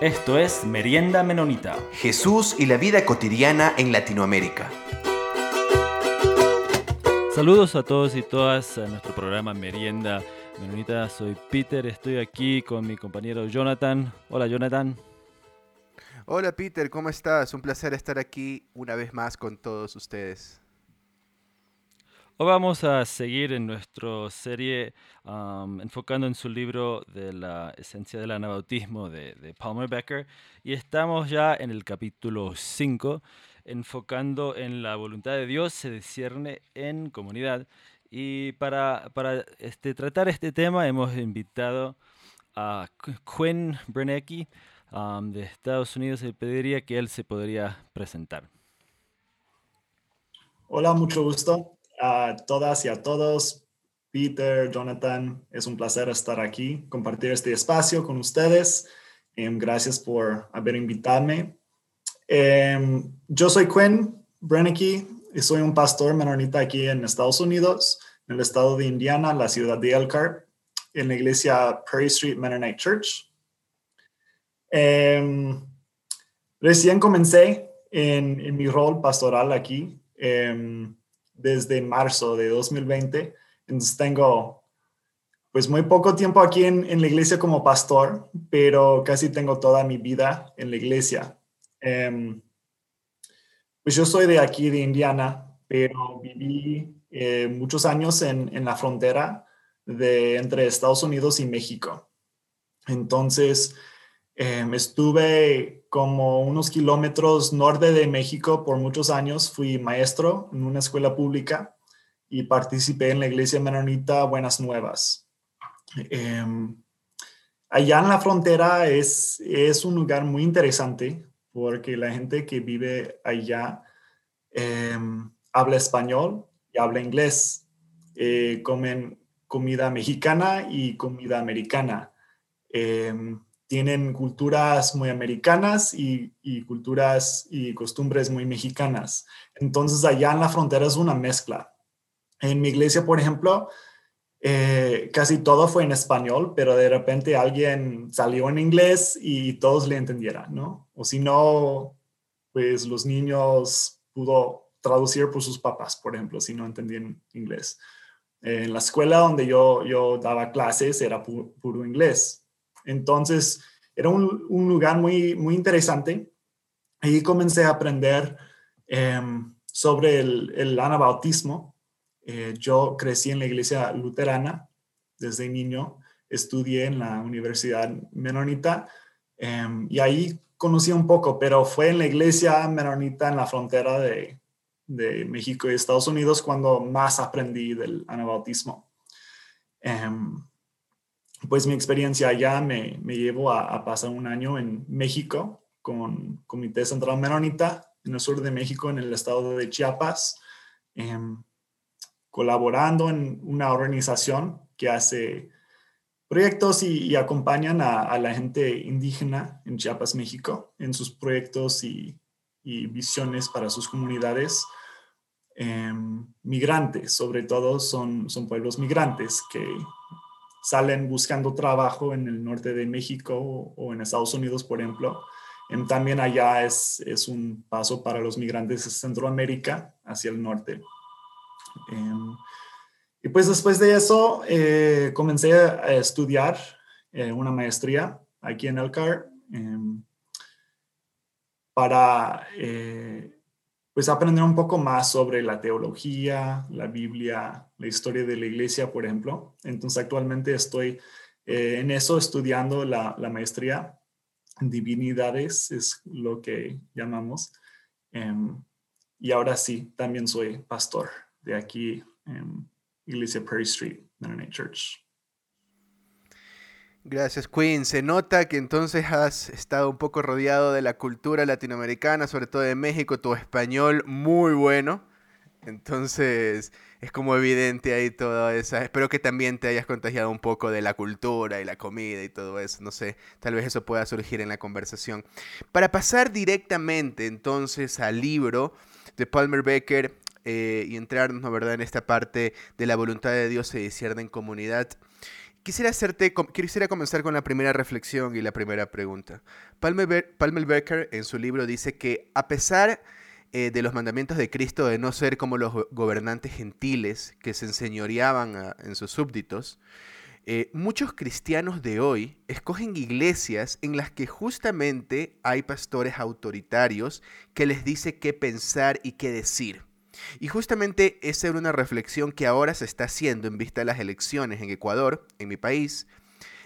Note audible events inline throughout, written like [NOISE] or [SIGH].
Esto es Merienda Menonita. Jesús y la vida cotidiana en Latinoamérica. Saludos a todos y todas a nuestro programa Merienda Menonita. Soy Peter, estoy aquí con mi compañero Jonathan. Hola Jonathan. Hola Peter, ¿cómo estás? Un placer estar aquí una vez más con todos ustedes. Vamos a seguir en nuestra serie enfocando en su libro de la esencia del anabautismo de, Palmer Becker y estamos ya en el capítulo 5 enfocando en la voluntad de Dios se discierne en comunidad y para, para este, tratar este tema hemos invitado a Quinn Bernecki de Estados Unidos y pediría que él se podría presentar. Hola, mucho gusto a todas y a todos. Peter, Jonathan, es un placer estar aquí, compartir este espacio con ustedes. Em, gracias por haber invitado. Em, yo soy Quinn Brennicky y soy un pastor menonita aquí en Estados Unidos, en el estado de Indiana, la ciudad de Elkhart, en la iglesia Prairie Street Mennonite Church. Em, recién comencé en, en, mi rol pastoral aquí desde marzo de 2020. Entonces tengo pues muy poco tiempo aquí en, la iglesia como pastor, pero casi tengo toda mi vida en la iglesia. Em, pues yo soy de aquí, de Indiana, pero viví eh, muchos años en, en, la frontera de, entre Estados Unidos y México. Entonces, em, estuve como unos kilómetros norte de México por muchos años. Fui maestro en una escuela pública y participé en la iglesia menonita Buenas Nuevas. Em, allá en la frontera es, es un lugar muy interesante porque la gente que vive allá em, habla español y habla inglés. Eh, comen comida mexicana y comida americana. Tienen culturas muy americanas y, culturas y costumbres muy mexicanas. Entonces allá en la frontera es una mezcla. En mi iglesia, por ejemplo, eh, casi todo fue en español, pero de repente alguien salió en inglés y todos le entendieran, ¿no? O si no, pues los niños pudo traducir por sus papás, por ejemplo, si no entendían inglés. en la escuela donde yo, yo daba clases era puro inglés entonces, era un, lugar muy, muy interesante. Ahí comencé a aprender em, sobre el, anabautismo. Eh, yo crecí en la iglesia luterana desde niño, estudié en la Universidad Menonita em, y ahí conocí un poco, pero fue en la iglesia menonita en la frontera de, México y Estados Unidos cuando más aprendí del anabautismo. Em, pues mi experiencia allá me, me llevó a, pasar un año en México con Comité Central Menonita en el sur de México, en el estado de Chiapas, em, colaborando en una organización que hace proyectos y, acompañan a, la gente indígena en Chiapas, México, en sus proyectos y, visiones para sus comunidades. Em, migrantes, sobre todo son, son pueblos migrantes que salen buscando trabajo en el norte de México o, en Estados Unidos, por ejemplo. Em, también allá es, es, un paso para los migrantes de Centroamérica hacia el norte. Em, y pues después de eso eh, comencé a estudiar eh, una maestría aquí en el CAR em, para eh, pues aprender un poco más sobre la teología, la Biblia, la historia de la iglesia, por ejemplo. Entonces actualmente estoy eh, en eso estudiando la, maestría en divinidades, es lo que llamamos. Em, y ahora sí, también soy pastor de aquí en Iglesia Prairie Street, Mennonite Church. Gracias, Queen. Se nota que entonces has estado un poco rodeado de la cultura latinoamericana, sobre todo de México, tu español muy bueno. Entonces es como evidente ahí toda esa. Espero que también te hayas contagiado un poco de la cultura y la comida y todo eso. No sé, tal vez eso pueda surgir en la conversación. Para pasar directamente entonces al libro de Palmer Becker eh, y entrarnos, ¿no, verdad?, en esta parte de la voluntad de Dios se discierne en comunidad. Quisiera, hacerte, quisiera comenzar con la primera reflexión y la primera pregunta. Palmer, Becker en su libro dice que a pesar eh, de los mandamientos de Cristo de no ser como los gobernantes gentiles que se enseñoreaban en sus súbditos, eh, muchos cristianos de hoy escogen iglesias en las que justamente hay pastores autoritarios que les dice qué pensar y qué decir. Y justamente esa era una reflexión que ahora se está haciendo en vista de las elecciones en Ecuador, en mi país,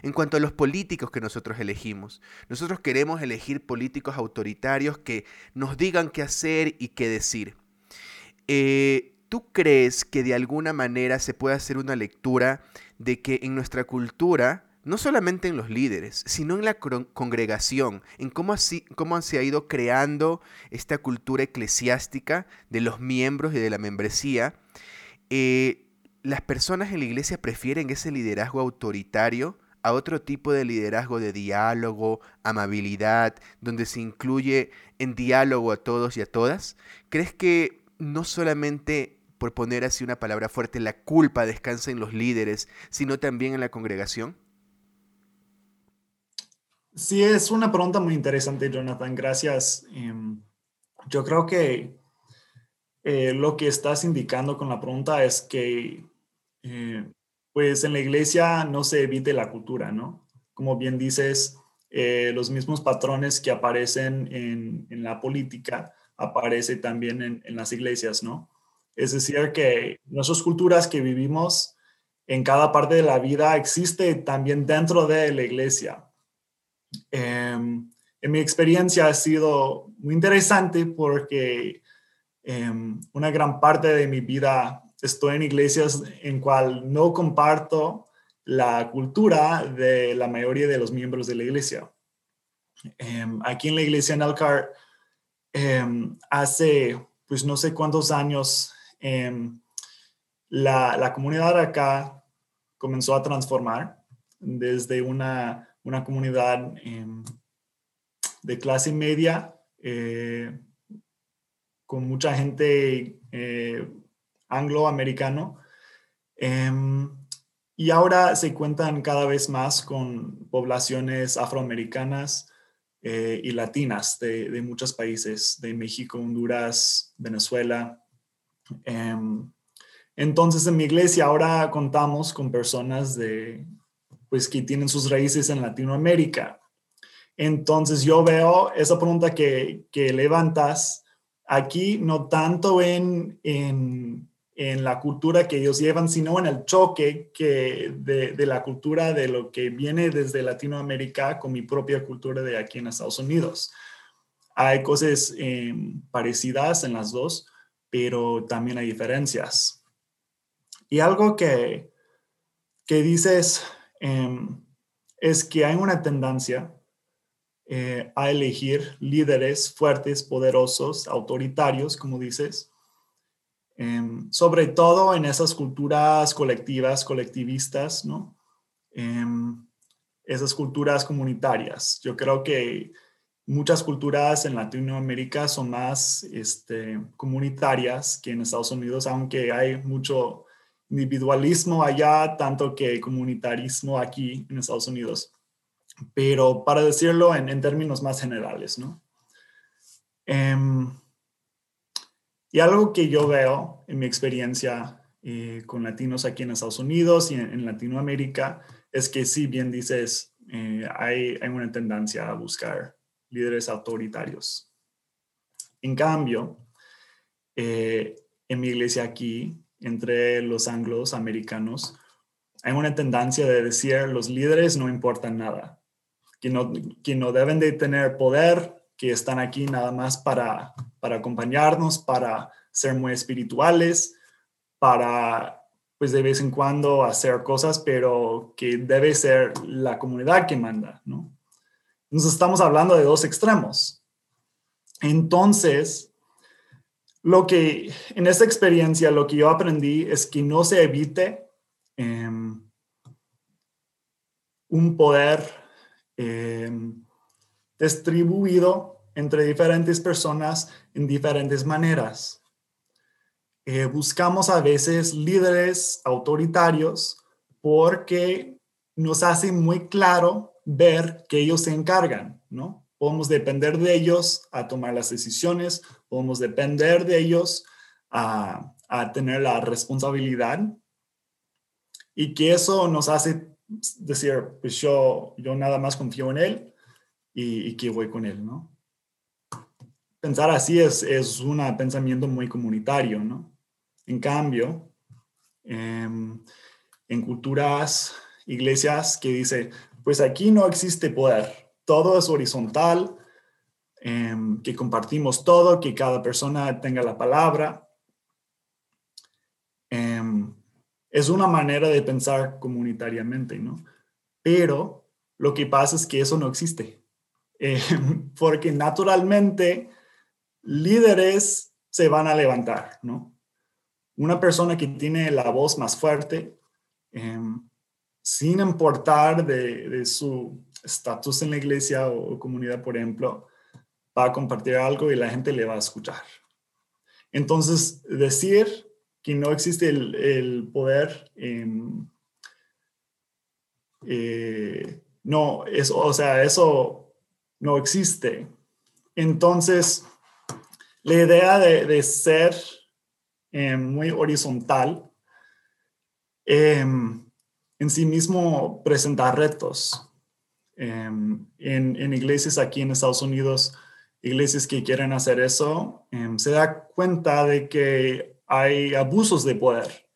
en cuanto a los políticos que nosotros elegimos. Nosotros queremos elegir políticos autoritarios que nos digan qué hacer y qué decir. Eh, ¿Tú crees que de alguna manera se puede hacer una lectura de que en nuestra cultura no solamente en los líderes, sino en la congregación, en cómo, así, cómo se ha ido creando esta cultura eclesiástica de los miembros y de la membresía. Eh, las personas en la iglesia prefieren ese liderazgo autoritario a otro tipo de liderazgo de diálogo, amabilidad, donde se incluye en diálogo a todos y a todas. ¿Crees que no solamente por poner así una palabra fuerte, la culpa descansa en los líderes, sino también en la congregación? Sí, es una pregunta muy interesante, Jonathan. Gracias. Em, yo creo que eh, lo que estás indicando con la pregunta es que, eh, pues en la iglesia no se evite la cultura, ¿no? Como bien dices, eh, los mismos patrones que aparecen en, la política aparecen también en, las iglesias, ¿no? Es decir, que nuestras culturas que vivimos en cada parte de la vida existe también dentro de la iglesia. Em, en mi experiencia ha sido muy interesante porque em, una gran parte de mi vida estoy en iglesias en cual no comparto la cultura de la mayoría de los miembros de la iglesia. Em, aquí en la iglesia en Alcar, hace pues no sé cuántos años, la, la comunidad acá comenzó a transformar desde una una comunidad em, de clase media, eh, con mucha gente eh, angloamericano. Em, y ahora se cuentan cada vez más con poblaciones afroamericanas eh, y latinas de, muchos países, de México, Honduras, Venezuela. Em, entonces en mi iglesia ahora contamos con personas de, pues que tienen sus raíces en Latinoamérica. Entonces yo veo esa pregunta que, que levantas aquí, no tanto en, en, la cultura que ellos llevan, sino en el choque que de, la cultura de lo que viene desde Latinoamérica con mi propia cultura de aquí en Estados Unidos. Hay cosas em, parecidas en las dos, pero también hay diferencias. Y algo que, que dices Em, es que hay una tendencia eh, a elegir líderes fuertes, poderosos, autoritarios, como dices, em, sobre todo en esas culturas colectivas, colectivistas, ¿no? Em, esas culturas comunitarias. Yo creo que muchas culturas en Latinoamérica son más este, comunitarias que en Estados Unidos, aunque hay mucho individualismo allá, tanto que comunitarismo aquí en Estados Unidos. Pero para decirlo en, términos más generales, ¿no? Em, y algo que yo veo en mi experiencia eh, con latinos aquí en Estados Unidos y en, Latinoamérica es que si bien dices, eh, hay, hay, una tendencia a buscar líderes autoritarios. En cambio, eh, en mi iglesia aquí, entre los anglos americanos, hay una tendencia de decir los líderes no importan nada, que no, que no deben de tener poder, que están aquí nada más para, para acompañarnos, para ser muy espirituales, para pues de vez en cuando hacer cosas, pero que debe ser la comunidad que manda, ¿no? Entonces estamos hablando de dos extremos. Entonces, lo que en esta experiencia, lo que yo aprendí es que no se evite em, un poder em, distribuido entre diferentes personas en diferentes maneras. Eh, buscamos a veces líderes autoritarios porque nos hace muy claro ver que ellos se encargan, ¿no? Podemos depender de ellos a tomar las decisiones, podemos depender de ellos a, tener la responsabilidad y que eso nos hace decir, pues yo, yo nada más confío en él y, que voy con él, ¿no? Pensar así es, es un pensamiento muy comunitario, ¿no? En cambio, em, en culturas, iglesias que dice, pues aquí no existe poder, todo es horizontal, em, que compartimos todo, que cada persona tenga la palabra. Em, es una manera de pensar comunitariamente, ¿no? Pero lo que pasa es que eso no existe, [LAUGHS] porque naturalmente líderes se van a levantar, ¿no? Una persona que tiene la voz más fuerte, sin importar de, su estatus en la iglesia o, comunidad, por ejemplo, va a compartir algo y la gente le va a escuchar. Entonces, decir que no existe el, poder, em, eh, no, eso, o sea, eso no existe. Entonces, la idea de, ser em, muy horizontal em, en sí mismo presentar retos. Em, en, iglesias aquí en Estados Unidos, iglesias que quieren hacer eso, em, se da cuenta de que hay abusos de poder,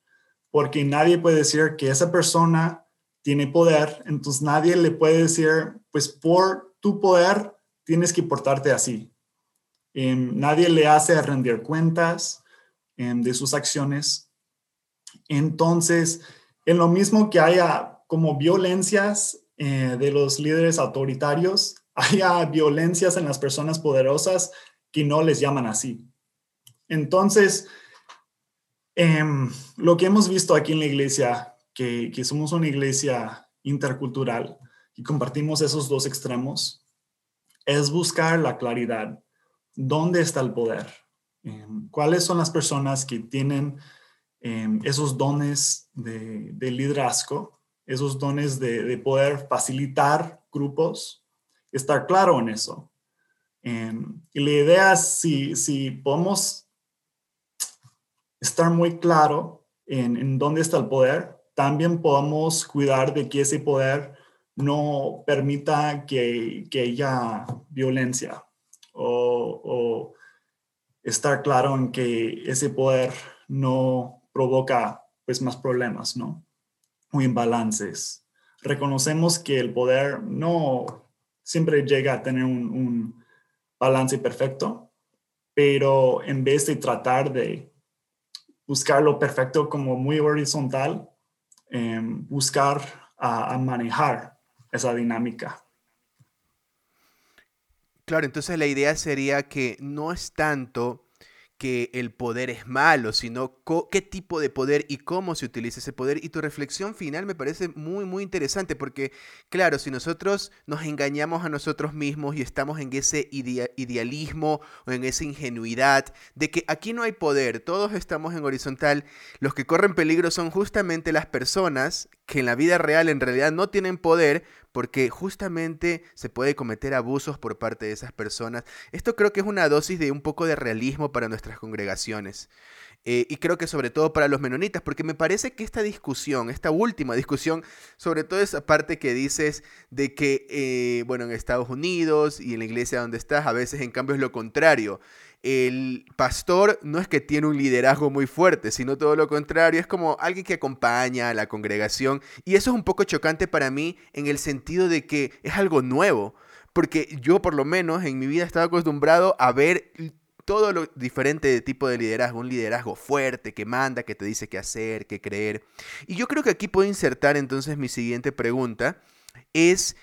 porque nadie puede decir que esa persona tiene poder, entonces nadie le puede decir, pues por tu poder tienes que portarte así. Em, nadie le hace rendir cuentas de sus acciones. Entonces, en lo mismo que haya como violencias eh, de los líderes autoritarios, [LAUGHS] haya violencias en las personas poderosas que no les llaman así. Entonces, em, lo que hemos visto aquí en la iglesia, que, somos una iglesia intercultural y compartimos esos dos extremos, es buscar la claridad. ¿Dónde está el poder? Em, ¿Cuáles son las personas que tienen Em, esos dones de, liderazgo, esos dones de, poder facilitar grupos, estar claro en eso. Em, y la idea es si, si podemos estar muy claro en, dónde está el poder, también podemos cuidar de que ese poder no permita que, haya violencia o, estar claro en que ese poder no provoca pues más problemas, ¿no? O imbalances. Reconocemos que el poder no siempre llega a tener un, balance perfecto, pero en vez de tratar de buscar lo perfecto como muy horizontal, em, buscar a, manejar esa dinámica. Claro, entonces la idea sería que no es tanto que el poder es malo, sino qué tipo de poder y cómo se utiliza ese poder. Y tu reflexión final me parece muy, muy interesante porque, claro, si nosotros nos engañamos a nosotros mismos y estamos en ese idealismo o en esa ingenuidad de que aquí no hay poder, todos estamos en horizontal, los que corren peligro son justamente las personas que en la vida real en realidad no tienen poder porque justamente se puede cometer abusos por parte de esas personas. Esto creo que es una dosis de un poco de realismo para nuestras congregaciones. Eh, y creo que sobre todo para los menonitas, porque me parece que esta discusión, esta última discusión, sobre todo esa parte que dices de que, eh, bueno, en Estados Unidos y en la iglesia donde estás, a veces en cambio es lo contrario el pastor no es que tiene un liderazgo muy fuerte, sino todo lo contrario, es como alguien que acompaña a la congregación y eso es un poco chocante para mí en el sentido de que es algo nuevo, porque yo por lo menos en mi vida estaba acostumbrado a ver todo lo diferente de tipo de liderazgo, un liderazgo fuerte que manda, que te dice qué hacer, qué creer. Y yo creo que aquí puedo insertar entonces mi siguiente pregunta, es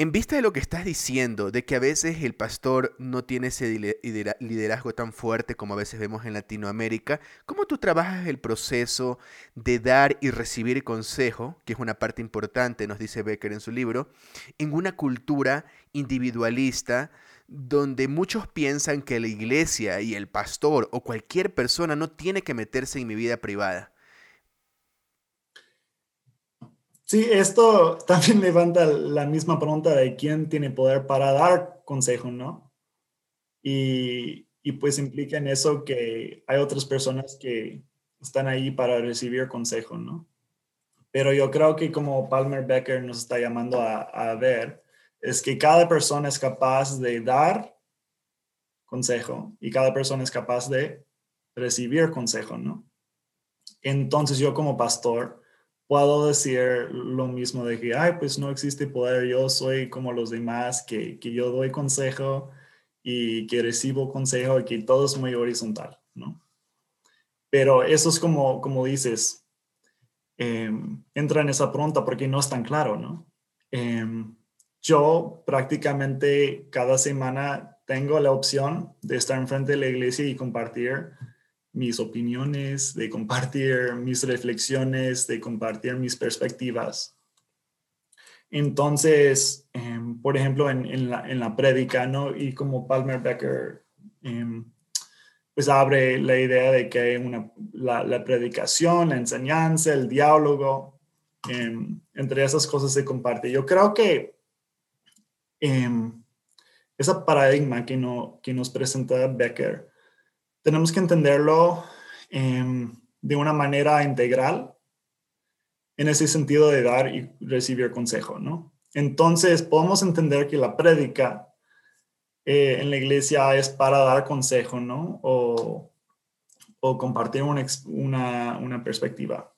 en vista de lo que estás diciendo, de que a veces el pastor no tiene ese liderazgo tan fuerte como a veces vemos en Latinoamérica, ¿cómo tú trabajas el proceso de dar y recibir consejo, que es una parte importante, nos dice Becker en su libro, en una cultura individualista donde muchos piensan que la iglesia y el pastor o cualquier persona no tiene que meterse en mi vida privada? Sí, esto [LAUGHS] también levanta la misma pregunta de quién tiene poder para dar consejo, ¿no? Y, y pues implica en eso que hay otras personas que están ahí para recibir consejo, ¿no? Pero yo creo que como Palmer Becker nos está llamando a, a ver, es que cada persona es capaz de dar consejo y cada persona es capaz de recibir consejo, ¿no? Entonces yo como pastor puedo decir lo mismo de que, ay, pues no existe poder, yo soy como los demás, que, que yo doy consejo y que recibo consejo y que todo es muy horizontal, ¿no? Pero eso es como, como dices, em, entra en esa pregunta porque no es tan claro, ¿no? Em, yo prácticamente cada semana tengo la opción de estar enfrente de la iglesia y compartir mis opiniones, de compartir mis reflexiones, de compartir mis perspectivas. Entonces, em, por ejemplo, en, la, en prédica, ¿no? Y como Palmer Becker, em, pues abre la idea de que una, la, predicación, la enseñanza, el diálogo, em, entre esas cosas se comparte. Yo creo que ese paradigma que, no, que nos presenta Becker, tenemos que entenderlo de una manera integral en ese sentido de dar y recibir consejo, ¿no? Entonces, podemos entender que la prédica eh, en la iglesia es para dar consejo, ¿no? O, o compartir una, una, una, perspectiva.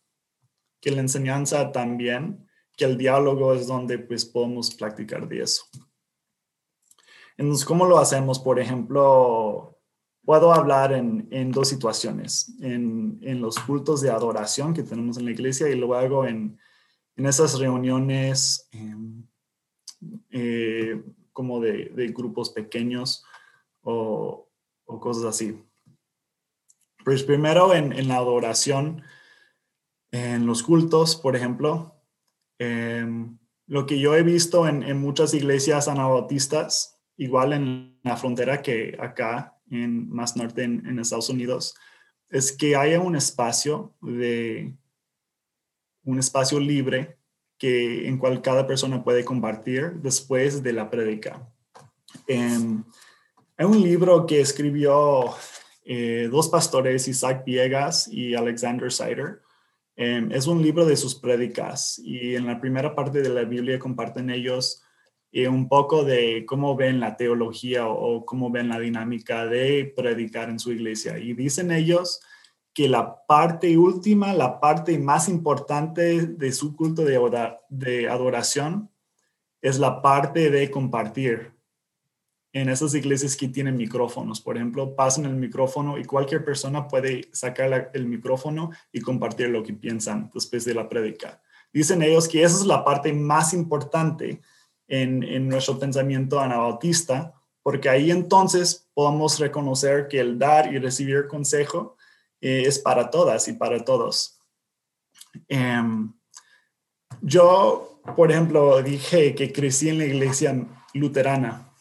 Que la enseñanza también, que el diálogo es donde pues podemos practicar de eso. Entonces, ¿cómo lo hacemos? Por ejemplo, puedo hablar en, en dos situaciones, en, en, los cultos de adoración que tenemos en la iglesia y luego en, en esas reuniones em, eh, como de, de, grupos pequeños o, o, cosas así. Pues primero en, la adoración, en los cultos, por ejemplo, em, lo que yo he visto en, muchas iglesias anabautistas, igual en la frontera que acá en más norte en, Estados Unidos, es que haya un espacio de un espacio libre que en cual cada persona puede compartir después de la prédica. Hay un libro que escribió eh, dos pastores, Isaac Viegas y Alexander Sider. Em, es un libro de sus prédicas y en la primera parte de la Biblia comparten ellos y un poco de cómo ven la teología o, cómo ven la dinámica de predicar en su iglesia. Y dicen ellos que la parte última, la parte más importante de su culto de, adoración es la parte de compartir. En esas iglesias que tienen micrófonos, por ejemplo, pasan el micrófono y cualquier persona puede sacar el micrófono y compartir lo que piensan después de la prédica. Dicen ellos que esa es la parte más importante en, nuestro pensamiento anabautista, porque ahí entonces podemos reconocer que el dar y recibir consejo eh, es para todas y para todos. Em, yo, por ejemplo, dije que crecí en la iglesia luterana.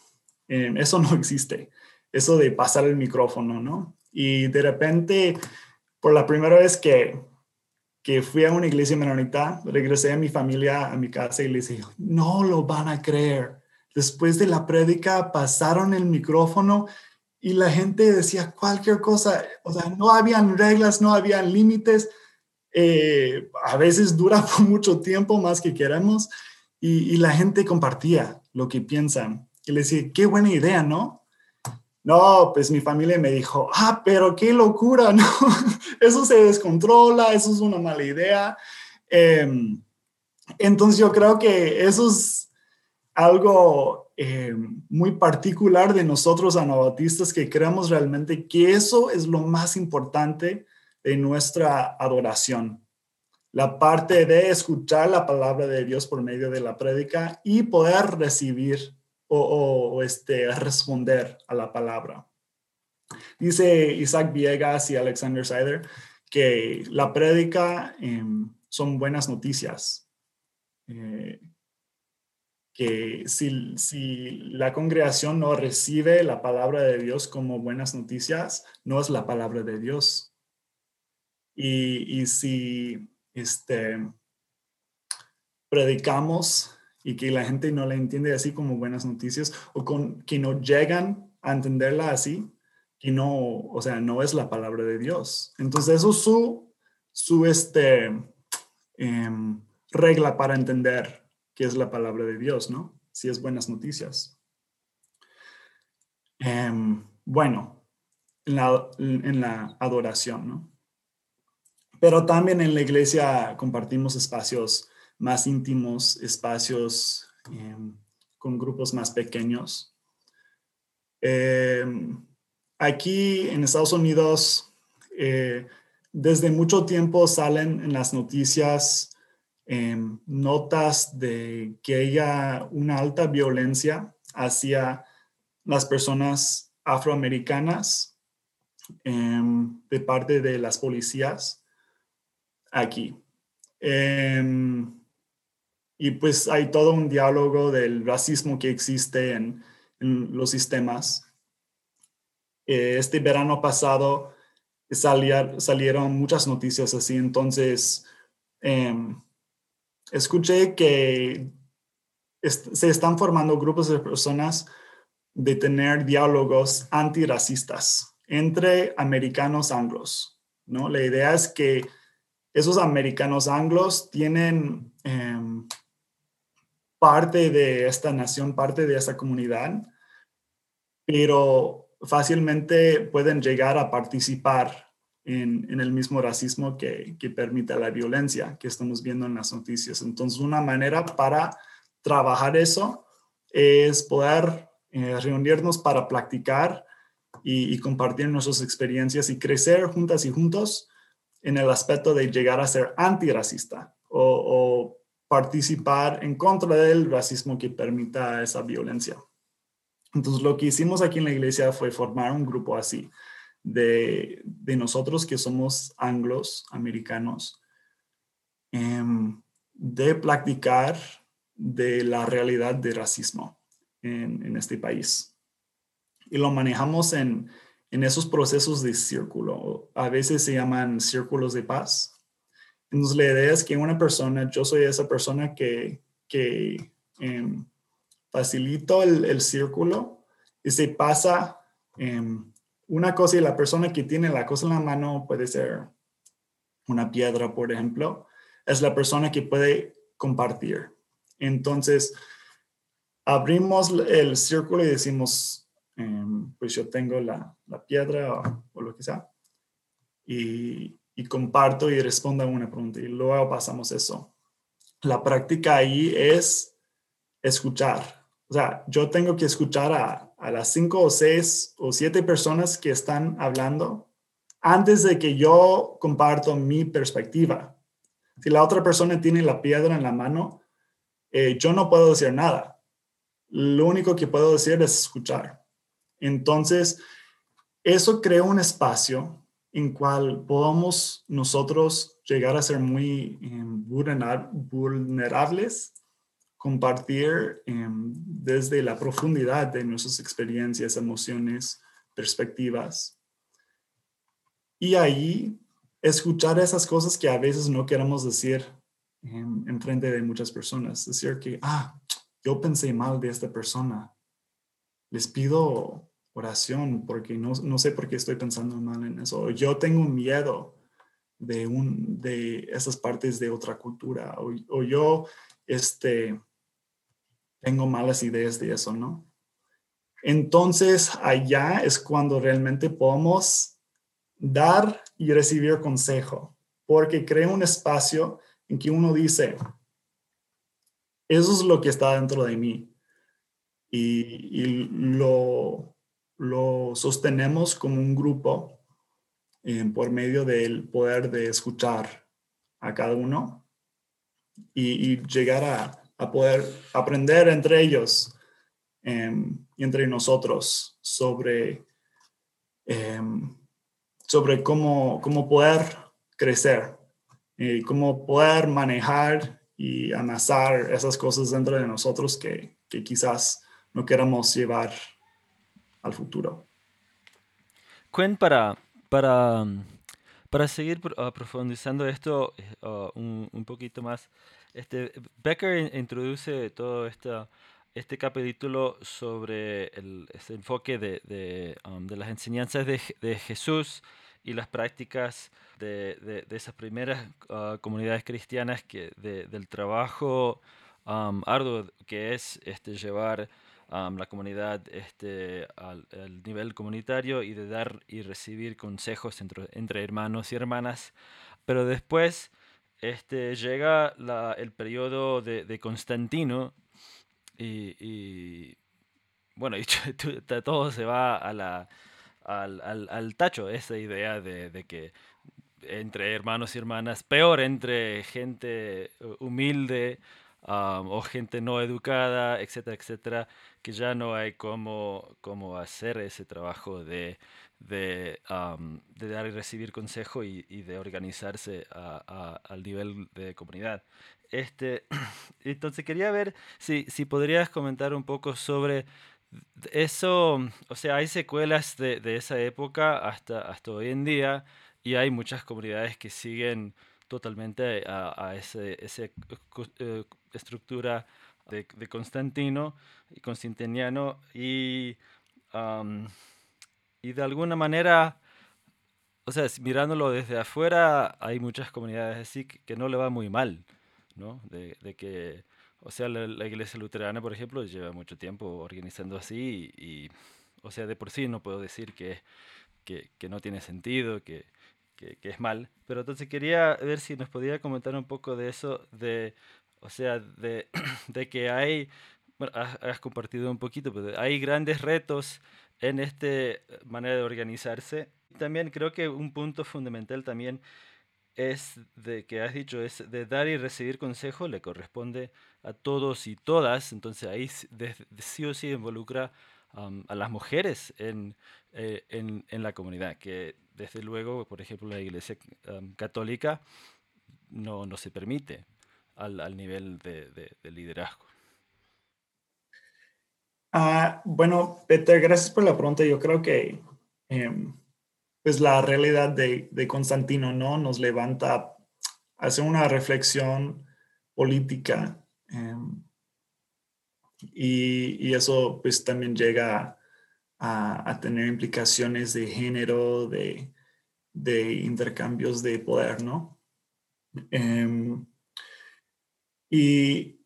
Em, eso no [LAUGHS] existe, eso de pasar el micrófono, ¿no? Y de repente, por la primera vez que que fui a una iglesia menonita, regresé a mi familia, a mi casa y les dije, no lo van a creer. Después de la prédica pasaron el micrófono y la gente decía cualquier cosa, o sea, no habían reglas, no habían límites. Eh, a veces dura [LAUGHS] mucho tiempo más que queremos y, y la gente compartía lo que piensan. Y les dije, qué buena idea, ¿no? No, pues mi familia me dijo, ah, pero qué locura, [LAUGHS] ¿no? eso se descontrola, eso es una mala idea. Em, entonces yo creo que eso es algo em, muy particular de nosotros anabautistas que creemos realmente que eso es lo más importante de nuestra adoración. La parte de escuchar la palabra de Dios por medio de la prédica y poder recibir o, este, responder a la palabra. Dice Isaac Viegas y Alexander Sider que la prédica em, son buenas noticias. Eh, que si, si, la congregación no recibe la palabra de Dios como buenas noticias, no es la palabra de Dios. Y, y si este, predicamos y que la gente no la entiende así como buenas noticias o con que no llegan a entenderla así, que no, o sea, no es la palabra de Dios. Entonces eso es su, su este, em, regla para entender qué es la palabra de Dios, ¿no? Si es buenas noticias. Em, bueno, en la, en la adoración, ¿no? Pero también en la iglesia compartimos espacios más íntimos, espacios em, con grupos más pequeños. Em, aquí en Estados Unidos, eh, desde mucho tiempo salen en las noticias em, notas de que haya una alta violencia hacia las personas afroamericanas de parte de las policías aquí. Y pues hay todo un diálogo del racismo que existe en, los sistemas. Eh, este verano pasado salieron muchas noticias así, entonces em, escuché que se están formando grupos de personas de tener diálogos antirracistas entre americanos anglos, ¿no? La idea es que esos americanos anglos tienen em, parte de esta nación, parte de esta comunidad, pero fácilmente pueden llegar a participar en, el mismo racismo que, que, permite la violencia que estamos viendo en las noticias. Entonces, una manera para trabajar eso es poder eh, reunirnos para practicar y, compartir nuestras experiencias y crecer juntas y juntos en el aspecto de llegar a ser antirracista o, o participar en contra del racismo que permita esa violencia. Entonces, lo que hicimos aquí en la iglesia fue formar un grupo así, de, nosotros que somos anglos, americanos, em, de practicar de la realidad de racismo en, este país. Y lo manejamos en, en esos procesos de círculo. A veces se llaman círculos de paz entonces, la idea es que una persona, yo soy esa persona que, que em, facilito el, círculo y se pasa em, una cosa y la persona que tiene la cosa en la mano puede ser una piedra, por ejemplo, es la persona que puede compartir. Entonces, abrimos el círculo y decimos, em, pues yo tengo la, piedra o, o, lo que sea. Y, y comparto y respondo a una pregunta y luego pasamos eso. La práctica ahí es escuchar. O sea, yo tengo que escuchar a, a las cinco o seis o siete personas que están hablando antes de que yo comparto mi perspectiva. Si la otra persona tiene la piedra en la mano, eh, yo no puedo decir nada. Lo único que puedo decir es escuchar. Entonces, eso crea un espacio en cual podamos nosotros llegar a ser muy em, vulnerables, compartir em, desde la profundidad de nuestras experiencias, emociones, perspectivas. Y ahí escuchar esas cosas que a veces no queremos decir en frente de muchas personas. Decir que, ah, yo pensé mal de esta persona. Les pido oración porque no, no, sé por qué estoy pensando mal en eso. Yo tengo miedo de, un, de esas partes de otra cultura o, o yo este, tengo malas ideas de eso, ¿no? Entonces allá es cuando realmente podemos dar y recibir consejo, porque crea un espacio en que uno dice, eso es lo que está dentro de mí. Y, y lo, lo sostenemos como un grupo eh, por medio del poder de escuchar a cada uno y, llegar a, poder aprender entre ellos em, y entre nosotros sobre, em, sobre cómo, cómo poder crecer y cómo poder manejar y amasar esas cosas dentro de nosotros que, que quizás no queramos llevar al futuro. Quen, para, para, Para seguir uh, profundizando esto uh, un, un, poquito más, este, Becker introduce todo esta, este capítulo sobre el este enfoque de, de, um, de las enseñanzas de, de, Jesús y las prácticas de, esas primeras uh, comunidades cristianas que del trabajo um, arduo que es este, llevar la comunidad este, al, nivel comunitario y de dar y recibir consejos entre, entre hermanos y hermanas. Pero después este, llega la, el periodo de, de Constantino y, y, bueno, [LAUGHS] y todo se va a la, al, al, al, tacho, esa idea de, de que entre hermanos y hermanas, peor entre gente humilde o gente no educada, etcétera, etcétera, que ya no hay cómo, cómo hacer ese trabajo de, de, dar y recibir consejo y, y de organizarse a, al nivel de comunidad. Este, [CLEARS THROAT] entonces quería ver si, si podrías comentar un poco sobre eso, o sea, hay secuelas de, de esa época hasta, hasta hoy en día y hay muchas comunidades que siguen totalmente a, a ese, eh, estructura de, Constantino y Constantiniano y, y de alguna manera, o sea, mirándolo desde afuera, hay muchas comunidades así que, no le va muy mal, ¿no? De, que, o sea, la, iglesia luterana, por ejemplo, lleva mucho tiempo organizando así y, o sea, de por sí no puedo decir que, que, que no tiene sentido, que, que, es mal. Pero entonces quería ver si nos podía comentar un poco de eso, de, o sea, de, [CLEARS THROAT] de que hay, bueno, has, compartido un poquito, pero hay grandes retos en esta manera de organizarse. También creo que un punto fundamental también es de que has dicho, es de dar y recibir consejo, le corresponde a todos y todas, entonces ahí sí o sí involucra a las mujeres en, eh, en, en, la comunidad, que desde luego, por ejemplo, la Iglesia católica no, no, se permite al, al nivel de, de, liderazgo. Ah, bueno, Peter, gracias por la pregunta. Yo creo que em, pues la realidad de, de, Constantino ¿no? nos levanta a hacer una reflexión política em, y, y, eso pues también llega a, tener implicaciones de género, de, intercambios de poder, ¿no? Em, y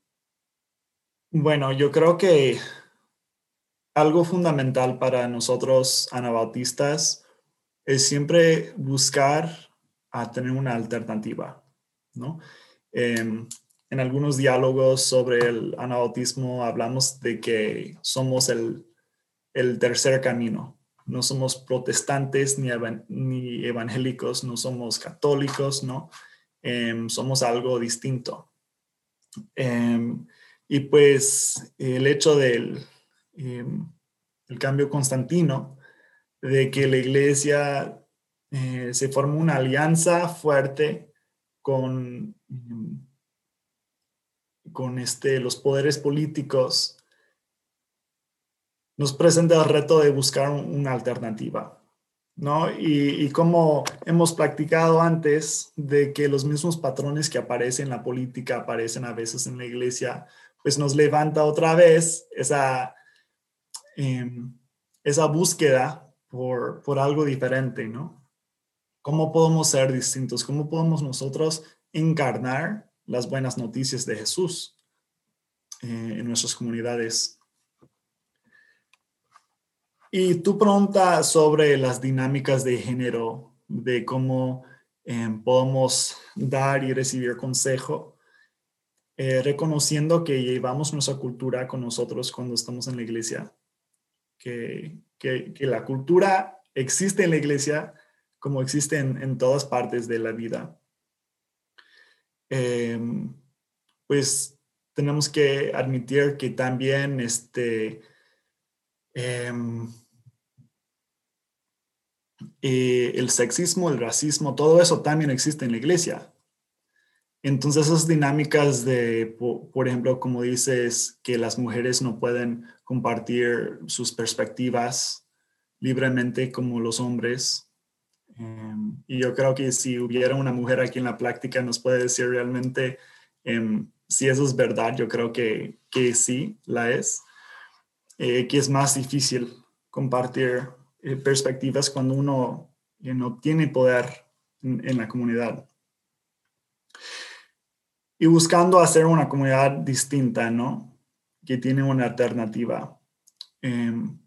bueno, yo creo que algo fundamental para nosotros anabautistas es siempre buscar a tener una alternativa, ¿no? Em, en algunos diálogos sobre el anabautismo hablamos de que somos el el tercer camino. No somos protestantes ni, ni evangélicos, no somos católicos, ¿no? Em, somos algo distinto. Em, y pues el hecho del em, el cambio constantino, de que la iglesia eh, se forma una alianza fuerte con, con este, los poderes políticos nos presenta el reto de buscar una alternativa, ¿no? Y, como hemos practicado antes, de que los mismos patrones que aparecen en la política aparecen a veces en la iglesia, pues nos levanta otra vez esa, em, esa búsqueda por, por algo diferente, ¿no? ¿Cómo podemos ser distintos? ¿Cómo podemos nosotros encarnar las buenas noticias de Jesús eh, en nuestras comunidades? Y tú pregunta sobre las dinámicas de género, de cómo em, podemos dar y recibir consejo, eh, reconociendo que llevamos nuestra cultura con nosotros cuando estamos en la iglesia, que, que, la cultura existe en la iglesia como existe en, en todas partes de la vida. Em, pues tenemos que admitir que también este, em, eh, el sexismo, el racismo, todo eso también existe en la iglesia. Entonces esas dinámicas de, por, ejemplo, como dices, que las mujeres no pueden compartir sus perspectivas libremente como los hombres, Em, y yo creo que si hubiera una mujer aquí en la práctica nos puede decir realmente em, si eso es verdad. Yo creo que, que sí, la es. Eh, que es más difícil compartir eh, perspectivas cuando uno eh, no tiene poder en, la comunidad. Y buscando hacer una comunidad distinta, ¿no? Que tiene una alternativa. Em,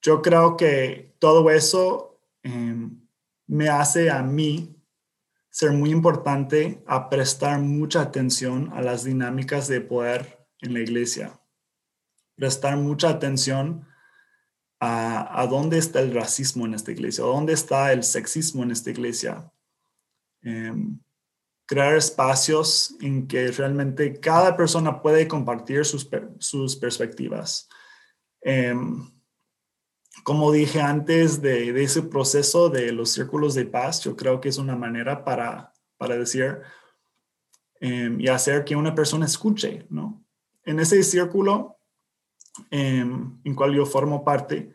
yo creo que todo eso em, me hace a mí ser muy importante a prestar mucha atención a las dinámicas de poder en la iglesia. Prestar mucha atención a, dónde está el racismo en esta iglesia, dónde está el sexismo en esta iglesia. Em, crear espacios en que realmente cada persona puede compartir sus, sus perspectivas. Em, como dije antes de, ese proceso de los círculos de paz, yo creo que es una manera para, para decir em, y hacer que una persona escuche, ¿no? En ese círculo en cual yo formo parte,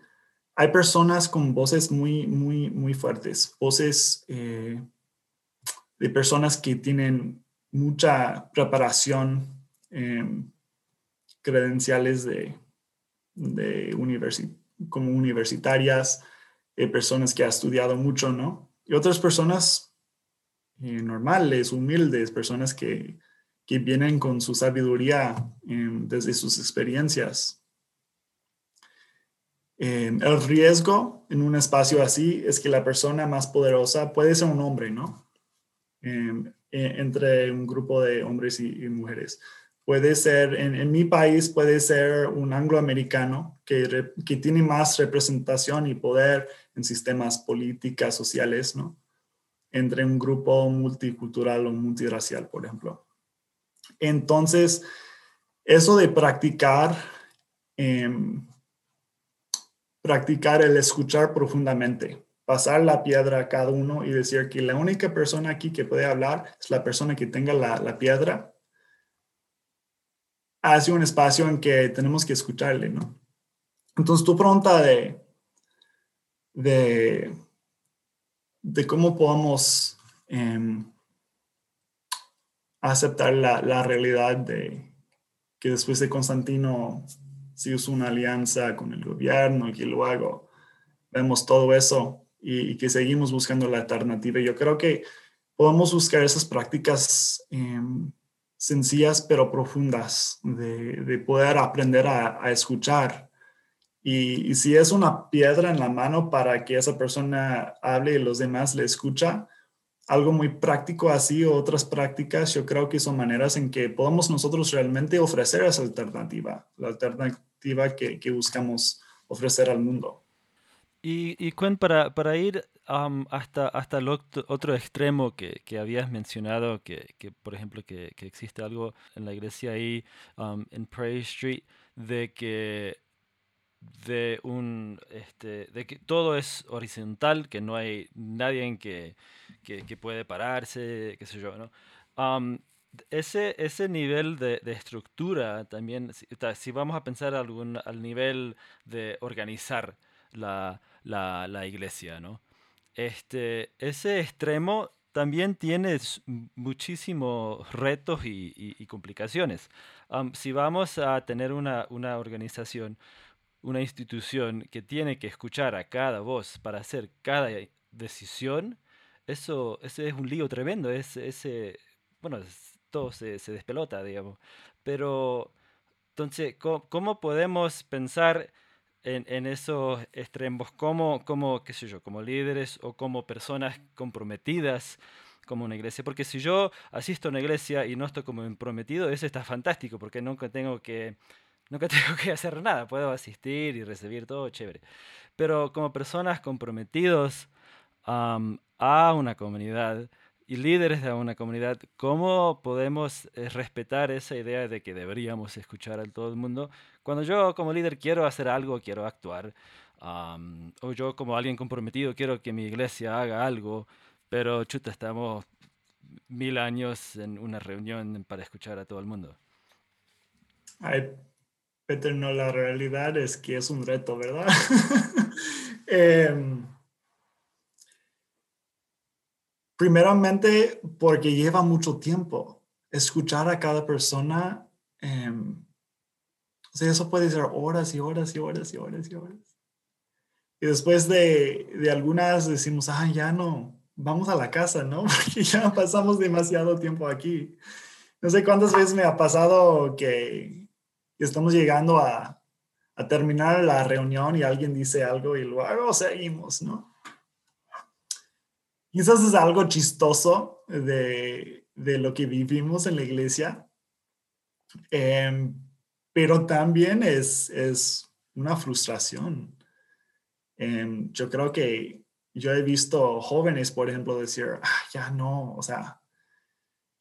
hay personas con voces muy, muy, muy fuertes, voces eh, de personas que tienen mucha preparación, em, credenciales de, de universidad como universitarias, eh, personas que han estudiado mucho, ¿no? Y otras personas eh, normales, humildes, personas que, que, vienen con su sabiduría em, desde sus experiencias. El riesgo en un espacio así es que la persona más poderosa puede ser un hombre, ¿no? Em, e, entre un grupo de hombres y mujeres puede ser, en, mi país puede ser un angloamericano que, que tiene más representación y poder en sistemas políticas, sociales, ¿no? Entre un grupo multicultural o multiracial, por ejemplo. Entonces, eso de practicar, em, practicar el escuchar profundamente, pasar la piedra a cada uno y decir que la única persona aquí que puede hablar es la persona que tenga la, la piedra hace un espacio en que tenemos que escucharle, ¿no? Entonces, tu pregunta de, de, de cómo podemos em, aceptar la, la, realidad de que después de Constantino se usó una alianza con el gobierno y que luego vemos todo eso y, que seguimos buscando la alternativa. Yo creo que podemos buscar esas prácticas em, sencillas pero profundas, de, poder aprender a, escuchar. Y, si es una piedra en la mano para que esa persona hable y los demás le escucha, algo muy práctico así o otras prácticas, yo creo que son maneras en que podemos nosotros realmente ofrecer esa alternativa, la alternativa que, buscamos ofrecer al mundo. Y, y para, para ir hasta, hasta el otro extremo que, que habías mencionado, que, que por ejemplo que, que, existe algo en la iglesia ahí en Prairie Street, de que de un este, de que todo es horizontal, que no hay nadie que, que, puede pararse, qué sé yo, ¿no? ese, ese nivel de, de estructura también, si, vamos a pensar algún, al nivel de organizar la, la, la iglesia, ¿no? este, ese extremo también tiene muchísimos retos y, complicaciones. si vamos a tener una, organización, una institución que tiene que escuchar a cada voz para hacer cada decisión, eso ese es un lío tremendo. Es, ese, bueno, todo se, se, despelota, digamos. Pero, entonces, cómo podemos pensar en, esos extremos como, como, qué sé yo, como líderes o como personas comprometidas como una iglesia. Porque si yo asisto a una iglesia y no estoy como comprometido, eso está fantástico, porque nunca tengo que, nunca [LAUGHS] tengo que hacer nada. Puedo asistir y recibir todo chévere. Pero como personas comprometidos a una comunidad, y líderes de una comunidad, ¿cómo podemos eh, respetar esa idea de que deberíamos escuchar a todo el mundo? Cuando yo como líder quiero hacer algo, quiero actuar, o yo como alguien comprometido quiero que mi iglesia haga algo, pero chuta, estamos mil años en una reunión para escuchar a todo el mundo. Peter, no, la realidad es que es un reto, ¿verdad? [LAUGHS] eh, primeramente porque lleva mucho tiempo. Escuchar a cada persona, em, o sea, eso puede ser horas y horas y horas y horas y horas. Y después de, de algunas decimos, ah, ya no, vamos a la casa, ¿no? [LAUGHS] Porque ya pasamos demasiado tiempo aquí. No sé cuántas veces me ha pasado que, estamos llegando a, terminar la reunión y alguien dice algo y luego seguimos, ¿no? Quizás es algo chistoso de, de lo que vivimos en la iglesia, em, pero también es, es una frustración. Em, yo creo que yo he visto jóvenes, por ejemplo, decir, ah, ya no, o sea,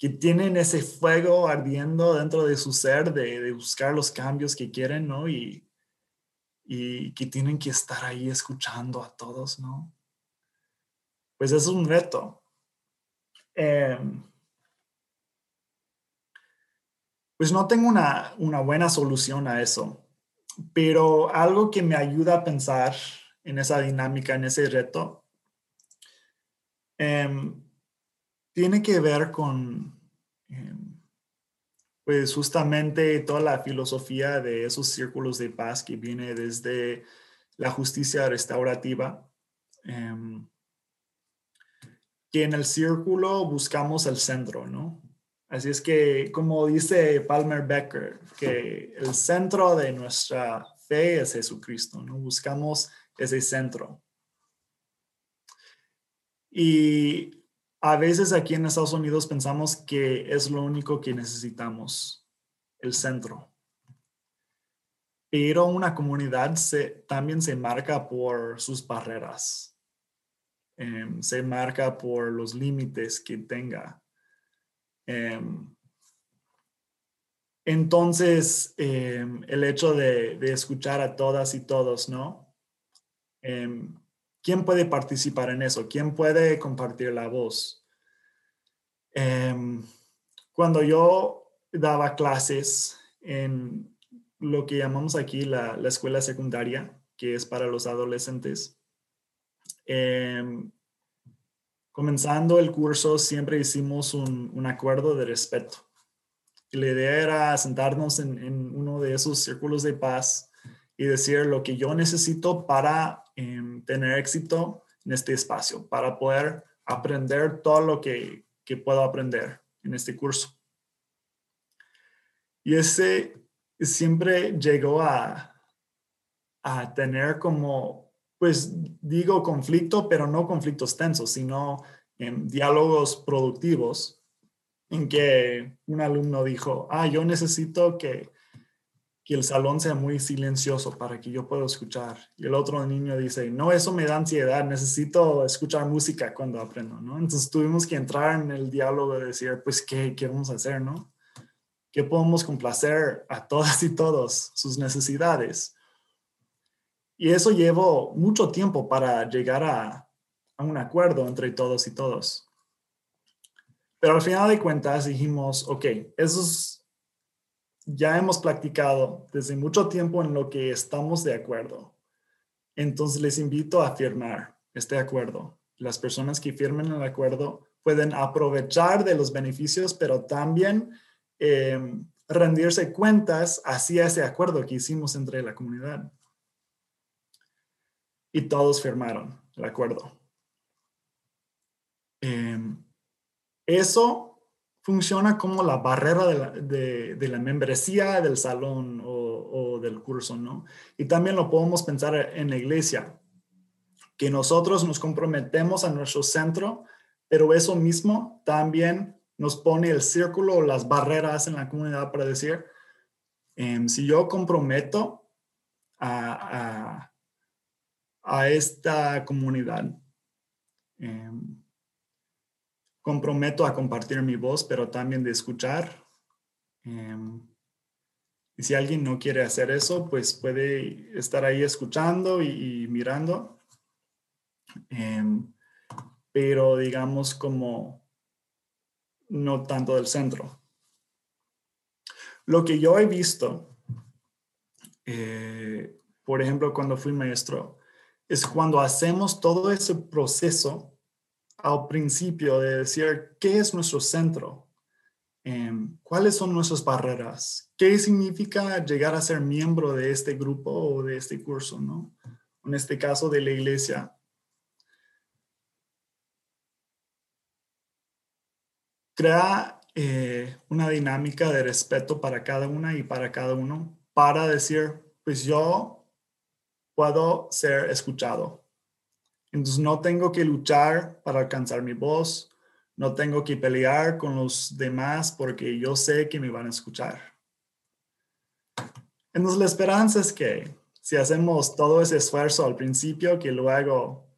que tienen ese fuego ardiendo dentro de su ser de, buscar los cambios que quieren, ¿no? Y, y que tienen que estar ahí escuchando a todos, ¿no? Pues es un reto. Em, pues no tengo una, una buena solución a eso, pero algo que me ayuda a pensar en esa dinámica, en ese reto, em, tiene que ver con, em, pues justamente toda la filosofía de esos círculos de paz que viene desde la justicia restaurativa, em, que en el círculo buscamos el centro, ¿no? Así es que, como dice Palmer Becker, que el centro de nuestra fe es Jesucristo, ¿no? Buscamos ese centro. Y a veces aquí en Estados Unidos pensamos que es lo único que necesitamos, el centro. Pero una comunidad se, también se marca por sus barreras, em, se marca por los límites que tenga. Em, entonces, em, el hecho de, escuchar a todas y todos, ¿no? ¿Quién puede participar en eso? ¿Quién puede compartir la voz? Em, cuando yo daba clases en lo que llamamos aquí la, escuela secundaria, que es para los adolescentes, em, comenzando el curso siempre hicimos un, acuerdo de respeto. Y la idea era sentarnos en, en, uno de esos círculos de paz y decir lo que yo necesito para Em, tener éxito en este espacio, para poder aprender todo lo que, que puedo aprender en este curso. Y ese siempre llegó a, a tener como, pues digo conflicto, pero no conflictos tensos, sino en diálogos productivos en que un alumno dijo, ah, yo necesito que que el salón sea muy silencioso para que yo pueda escuchar. Y el otro niño dice, no, eso me da ansiedad, necesito escuchar música cuando aprendo, ¿no? Entonces tuvimos que entrar en el diálogo de decir, pues, ¿qué, qué vamos a hacer, no? ¿Qué podemos complacer a todas y todos sus necesidades? Y eso llevó mucho tiempo para llegar a, a un acuerdo entre todos y todos. Pero al final de cuentas dijimos, ok, esos ya hemos practicado desde mucho tiempo en lo que estamos de acuerdo. Entonces les invito a firmar este acuerdo. Las personas que firmen el acuerdo pueden aprovechar de los beneficios, pero también em, rendirse cuentas hacia ese acuerdo que hicimos entre la comunidad. Y todos firmaron el acuerdo. Em, eso funciona como la barrera de la, membresía del salón o, del curso, ¿no? Y también lo podemos pensar en la iglesia, que nosotros nos comprometemos a nuestro centro, pero eso mismo también nos pone el círculo o las barreras en la comunidad para decir, em, si yo comprometo a, a, esta comunidad, em, comprometo a compartir mi voz, pero también de escuchar. Em, y si alguien no quiere hacer eso, pues puede estar ahí escuchando y, mirando. Em, pero digamos como no tanto del centro. Lo que yo he visto, eh, por ejemplo, cuando fui maestro, es cuando hacemos todo ese proceso al principio de decir qué es nuestro centro, em, cuáles son nuestras barreras, qué significa llegar a ser miembro de este grupo o de este curso, ¿no? En este caso de la iglesia. Crea eh, una dinámica de respeto para cada una y para cada uno para decir, pues yo puedo ser escuchado. Entonces no tengo que luchar para alcanzar mi voz, no tengo que pelear con los demás porque yo sé que me van a escuchar. Entonces la esperanza es que si hacemos todo ese esfuerzo al principio, que luego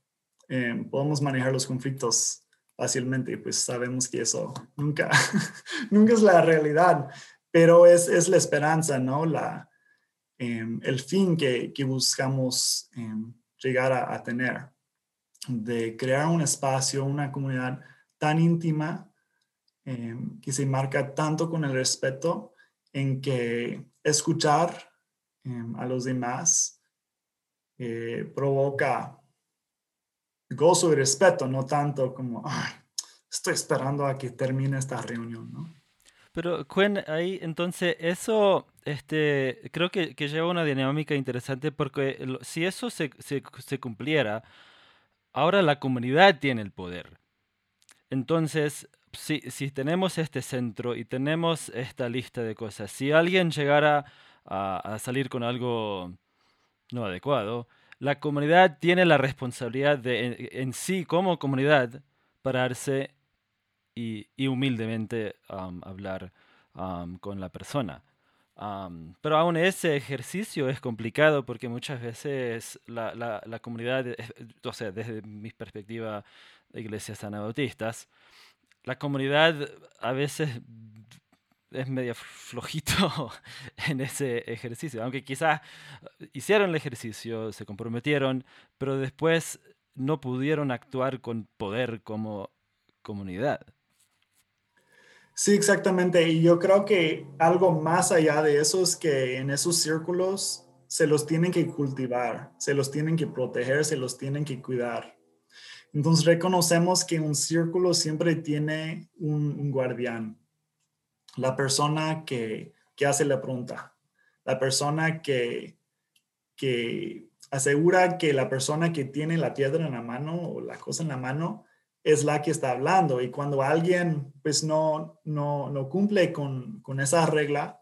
eh, podemos manejar los conflictos fácilmente, pues sabemos que eso nunca, [LAUGHS] nunca es la realidad, pero es, es la esperanza, ¿no? La, em, el fin que, que buscamos em, llegar a, a, tener, de crear un espacio, una comunidad tan íntima em, que se marca tanto con el respeto en que escuchar a los demás eh, provoca gozo y respeto, no tanto como, estoy esperando a que termine esta reunión, ¿no? Pero, Cuen, ahí entonces eso este, creo que, que, lleva una dinámica interesante porque si eso se, se, se, cumpliera, ahora la comunidad tiene el poder. Entonces, si, si tenemos este centro y tenemos esta lista de cosas, si alguien llegara a, salir con algo no adecuado, la comunidad tiene la responsabilidad de en, sí como comunidad pararse y, y humildemente hablar con la persona. Pero aún ese ejercicio es complicado porque muchas veces la, la, la comunidad, o sea, desde mi perspectiva de iglesias anabautistas, la comunidad a veces es medio flojito [LAUGHS] en ese ejercicio, aunque quizás hicieron el ejercicio, se comprometieron, pero después no pudieron actuar con poder como comunidad. Sí, exactamente. Y yo creo que algo más allá de eso es que en esos círculos se los tienen que cultivar, se los tienen que proteger, se los tienen que cuidar. Entonces reconocemos que un círculo siempre tiene un, un guardián, la persona que, hace la pregunta, la persona que, que asegura que la persona que tiene la piedra en la mano o la cosa en la mano es la que está hablando. Y cuando alguien pues no, no, no cumple con, con, esa regla,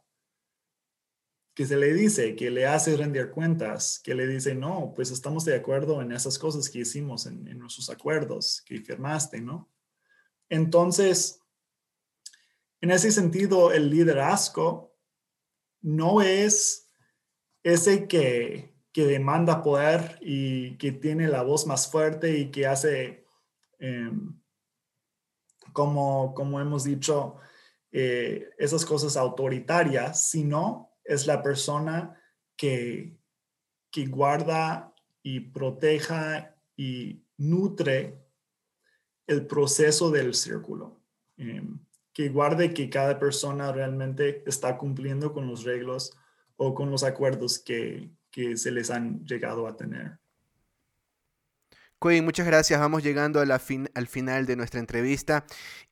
que se le dice, que le hace rendir cuentas, que le dice, no, pues estamos de acuerdo en esas cosas que hicimos en, en nuestros acuerdos que firmaste, ¿no? Entonces, en ese sentido, el liderazgo no es ese que, demanda poder y que tiene la voz más fuerte y que hace, em, como, como hemos dicho, eh, esas cosas autoritarias, sino es la persona que, que guarda y proteja y nutre el proceso del círculo. Em, que guarde que cada persona realmente está cumpliendo con los reglos o con los acuerdos que, que se les han llegado a tener. Quinn, muchas gracias. Vamos llegando a la fin, al final de nuestra entrevista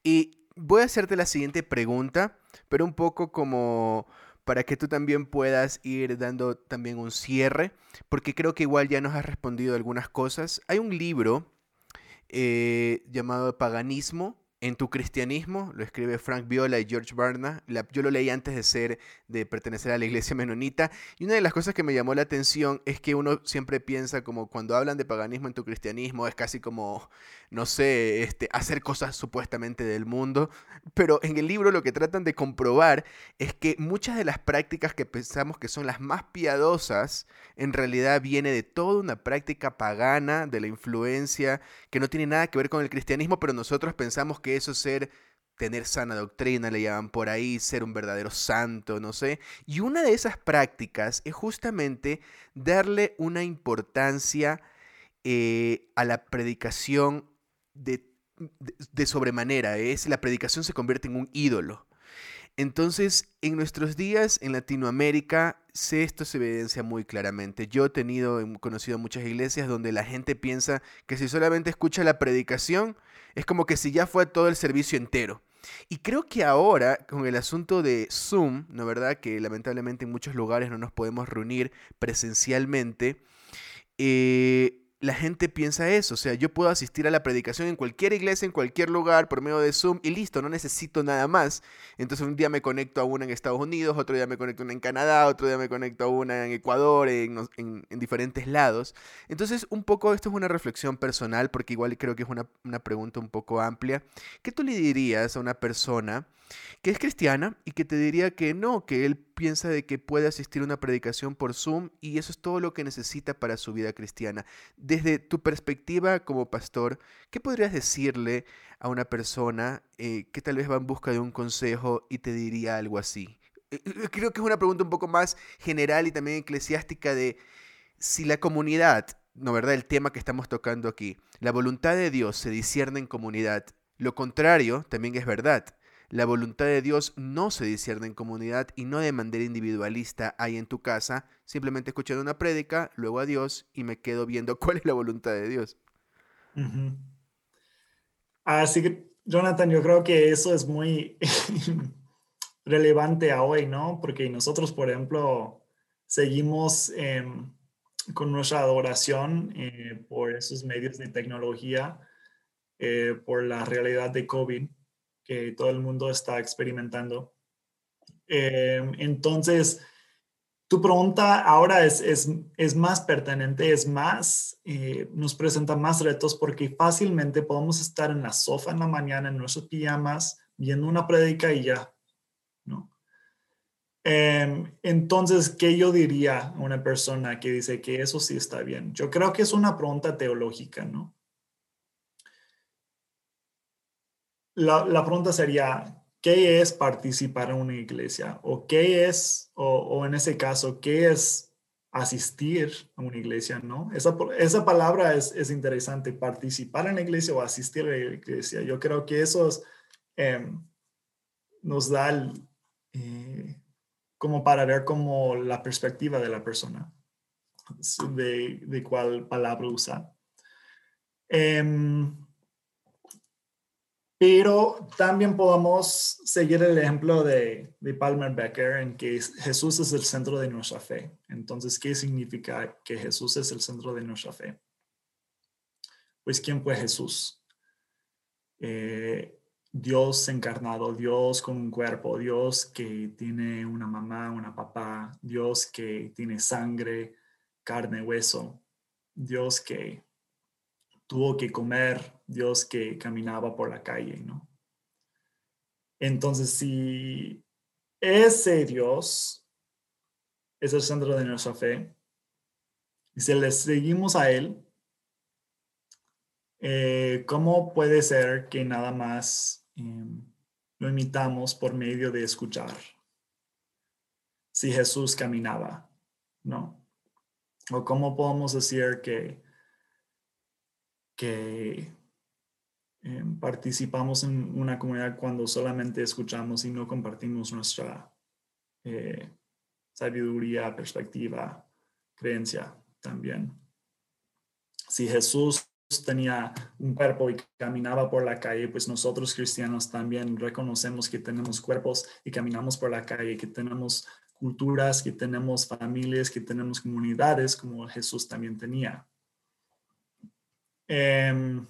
y voy a hacerte la siguiente pregunta, pero un poco como para que tú también puedas ir dando también un cierre, porque creo que igual ya nos has respondido algunas cosas. Hay un libro eh, llamado Paganismo, en tu cristianismo, lo escribe Frank Viola y George Barna. yo lo leí antes de ser, de pertenecer a la iglesia menonita. Y una de las cosas que me llamó la atención es que uno siempre piensa como cuando hablan de paganismo en tu cristianismo, es casi como, no sé, este, hacer cosas supuestamente del mundo. Pero en el libro lo que tratan de comprobar es que muchas de las prácticas que pensamos que son las más piadosas, en realidad viene de toda una práctica pagana, de la influencia, que no tiene nada que ver con el cristianismo, pero nosotros pensamos que eso ser tener sana doctrina, le llaman por ahí, ser un verdadero santo, no sé. Y una de esas prácticas es justamente darle una importancia eh, a la predicación de, de, sobremanera. Es la predicación se convierte en un ídolo. Entonces, en nuestros días en Latinoamérica, esto se evidencia muy claramente. Yo he tenido, he conocido muchas iglesias donde la gente piensa que si solamente escucha la predicación, Es como que si ya fue todo el servicio entero. Y creo que ahora, con el asunto de Zoom, ¿no verdad? Que lamentablemente en muchos lugares no nos podemos reunir presencialmente, eh, la gente piensa eso, o sea, yo puedo asistir a la predicación en cualquier iglesia, en cualquier lugar, por medio de Zoom y listo, no necesito nada más. Entonces un día me conecto a una en Estados Unidos, otro día me conecto a una en Canadá, otro día me conecto a una en Ecuador, en, diferentes lados. Entonces un poco esto es una reflexión personal, porque igual creo que es una, una pregunta un poco amplia. ¿Qué tú le dirías a una persona? Que es cristiana y que te diría que no, que él piensa de que puede asistir a una predicación por Zoom y eso es todo lo que necesita para su vida cristiana. Desde tu perspectiva como pastor, ¿qué podrías decirle a una persona eh, que tal vez va en busca de un consejo y te diría algo así? Eh, eh, creo que es una pregunta un poco más general y también eclesiástica de si la comunidad, no verdad, el tema que estamos tocando aquí, la voluntad de Dios se discierne en comunidad, lo contrario también es verdad. La voluntad de Dios no se discierne en comunidad y no de manera individualista ahí en tu casa, simplemente escuchando una prédica, luego a Dios y me quedo viendo [LAUGHS] cuál es la voluntad de Dios. Así que, Jonathan, yo creo que eso es muy [LAUGHS] relevante a hoy, ¿no? Porque nosotros, por ejemplo, seguimos em, con nuestra adoración eh, por esos medios de tecnología, eh, por la realidad de COVID que todo el mundo está experimentando. Em, entonces, tu pregunta ahora es, es, es más pertinente, es más, eh, nos presenta más retos porque fácilmente podemos estar en la sofá en la mañana, en nuestros pijamas, viendo una prédica y ya, ¿no? Em, entonces, ¿qué yo diría a una persona que dice que eso sí está bien? Yo creo que es una pregunta teológica, ¿no? La, pregunta sería, ¿qué es participar en una iglesia? ¿O qué es, o, en ese caso, qué es asistir a una iglesia? ¿no? Esa, esa palabra es, interesante, participar en la iglesia o asistir a la iglesia. Yo creo que eso em, nos da eh, como para ver como la perspectiva de la persona, de, de cuál palabra usar. Em, pero también podemos seguir el ejemplo de, de, Palmer Becker en que Jesús es el centro de nuestra fe. Entonces, ¿qué significa que Jesús es el centro de nuestra fe? Pues, ¿quién fue Jesús? Eh, Dios encarnado, Dios con un cuerpo, Dios que tiene una mamá, una papá, Dios que tiene sangre, carne, hueso, Dios que tuvo que comer, Dios que caminaba por la calle, ¿no? Entonces, si ese Dios es el centro de nuestra fe, y si le seguimos a Él, eh, ¿cómo puede ser que nada más em, lo imitamos por medio de escuchar? Si Jesús caminaba, ¿no? ¿O cómo podemos decir que que em, participamos en una comunidad cuando solamente escuchamos y no compartimos nuestra eh, sabiduría, perspectiva, creencia también. Si Jesús tenía un cuerpo y caminaba por la calle, pues nosotros cristianos también reconocemos que tenemos cuerpos y caminamos por la calle, que tenemos culturas, que tenemos familias, que tenemos comunidades como Jesús también tenía. Em,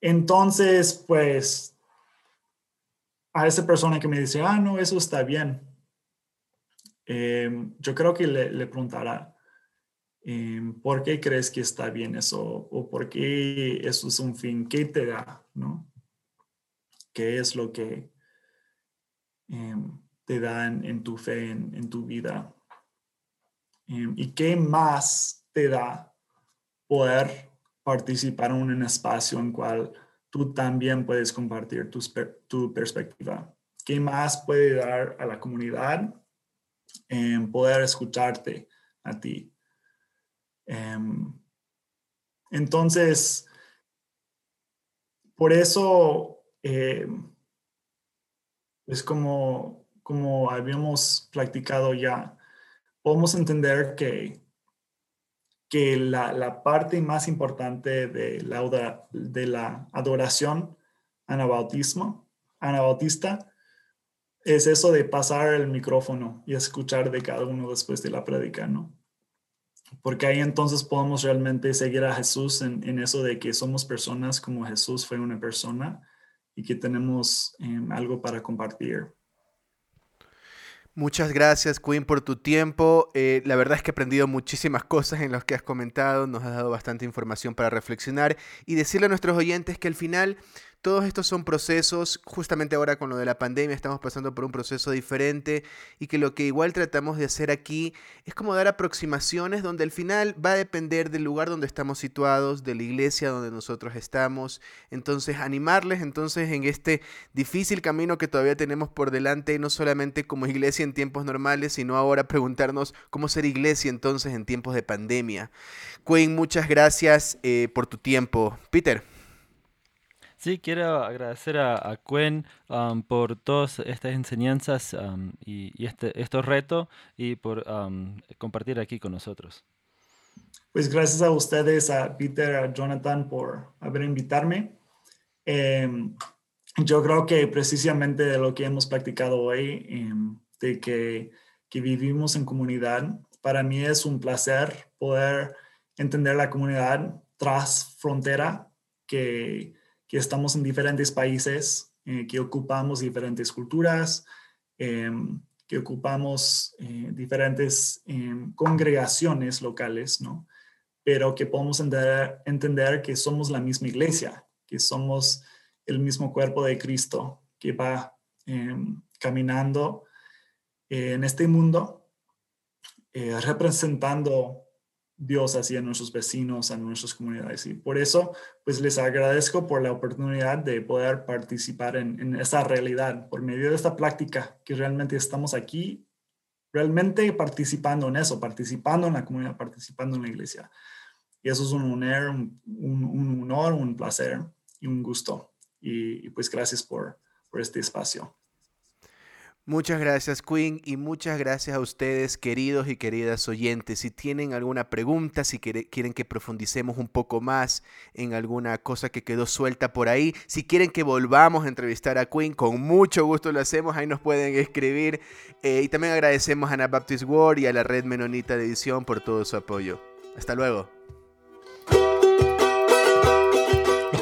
entonces, pues, a esa persona que me dice, ah, no, eso está bien, em, yo creo que le, preguntará, em, ¿por qué crees que está bien eso? ¿O por qué eso es un fin? ¿Qué te da? ¿No? ¿Qué es lo que te da en, tu fe, en, en tu vida? ¿Y qué más te da poder participar en un espacio en cual tú también puedes compartir tu, perspectiva. ¿Qué más puede dar a la comunidad en poder escucharte a ti? Em, entonces, por eso em, es como, como habíamos practicado ya, podemos entender que que la, parte más importante de la, de la adoración anabautismo, anabautista es eso de pasar el micrófono y escuchar de cada uno después de la prédica, ¿no? Porque ahí entonces podemos realmente seguir a Jesús en, eso de que somos personas como Jesús fue una persona y que tenemos em, algo para compartir. Muchas gracias, Queen, por tu tiempo. Eh, la verdad es que he aprendido muchísimas [LAUGHS] cosas en las que has comentado, nos has dado bastante información para reflexionar y decirle a nuestros oyentes que al final todos estos son procesos, justamente ahora con lo de la pandemia estamos pasando por un proceso diferente y que lo que igual tratamos de hacer aquí es como dar aproximaciones donde al final va a depender del lugar donde estamos situados, de la iglesia donde nosotros estamos. Entonces, animarles entonces en este difícil camino que todavía tenemos por delante, no solamente como iglesia en tiempos normales, sino ahora preguntarnos cómo ser iglesia entonces en tiempos de pandemia. Queen, muchas gracias eh, por tu tiempo. Peter. Sí, quiero agradecer a, a Cuen um, por todas estas enseñanzas um, y, este, estos retos y por um, compartir aquí con nosotros. Pues gracias a ustedes, a Peter, a Jonathan por haber invitarme. Em, yo creo que precisamente de lo que hemos practicado hoy, em, de que, que vivimos en comunidad, para mí es un placer poder entender la comunidad tras frontera que que estamos en diferentes países, eh, que ocupamos diferentes culturas, em, que ocupamos eh, diferentes em, congregaciones locales, ¿no? Pero que podemos entender, que somos la misma iglesia, que somos el mismo cuerpo de Cristo que va em, caminando eh, en este mundo, representando Dios hacia nuestros vecinos, a nuestras comunidades. Y por eso, pues les agradezco por la oportunidad de poder participar en, en esta realidad, por medio de esta práctica, que realmente estamos aquí, realmente participando en eso, participando en la comunidad, participando en la iglesia. Y eso es un honor, un, honor, un placer y un gusto. Y, pues gracias por este espacio. Muchas gracias Queen y muchas gracias a ustedes queridos y queridas oyentes. Si tienen alguna pregunta, si quieren que profundicemos un poco más en alguna cosa que quedó suelta por ahí, si quieren que volvamos a entrevistar a Queen, con mucho gusto lo hacemos, ahí nos pueden escribir. Eh, y también agradecemos a Anabaptist World y a la Red Menonita de Edición por todo su apoyo. Hasta luego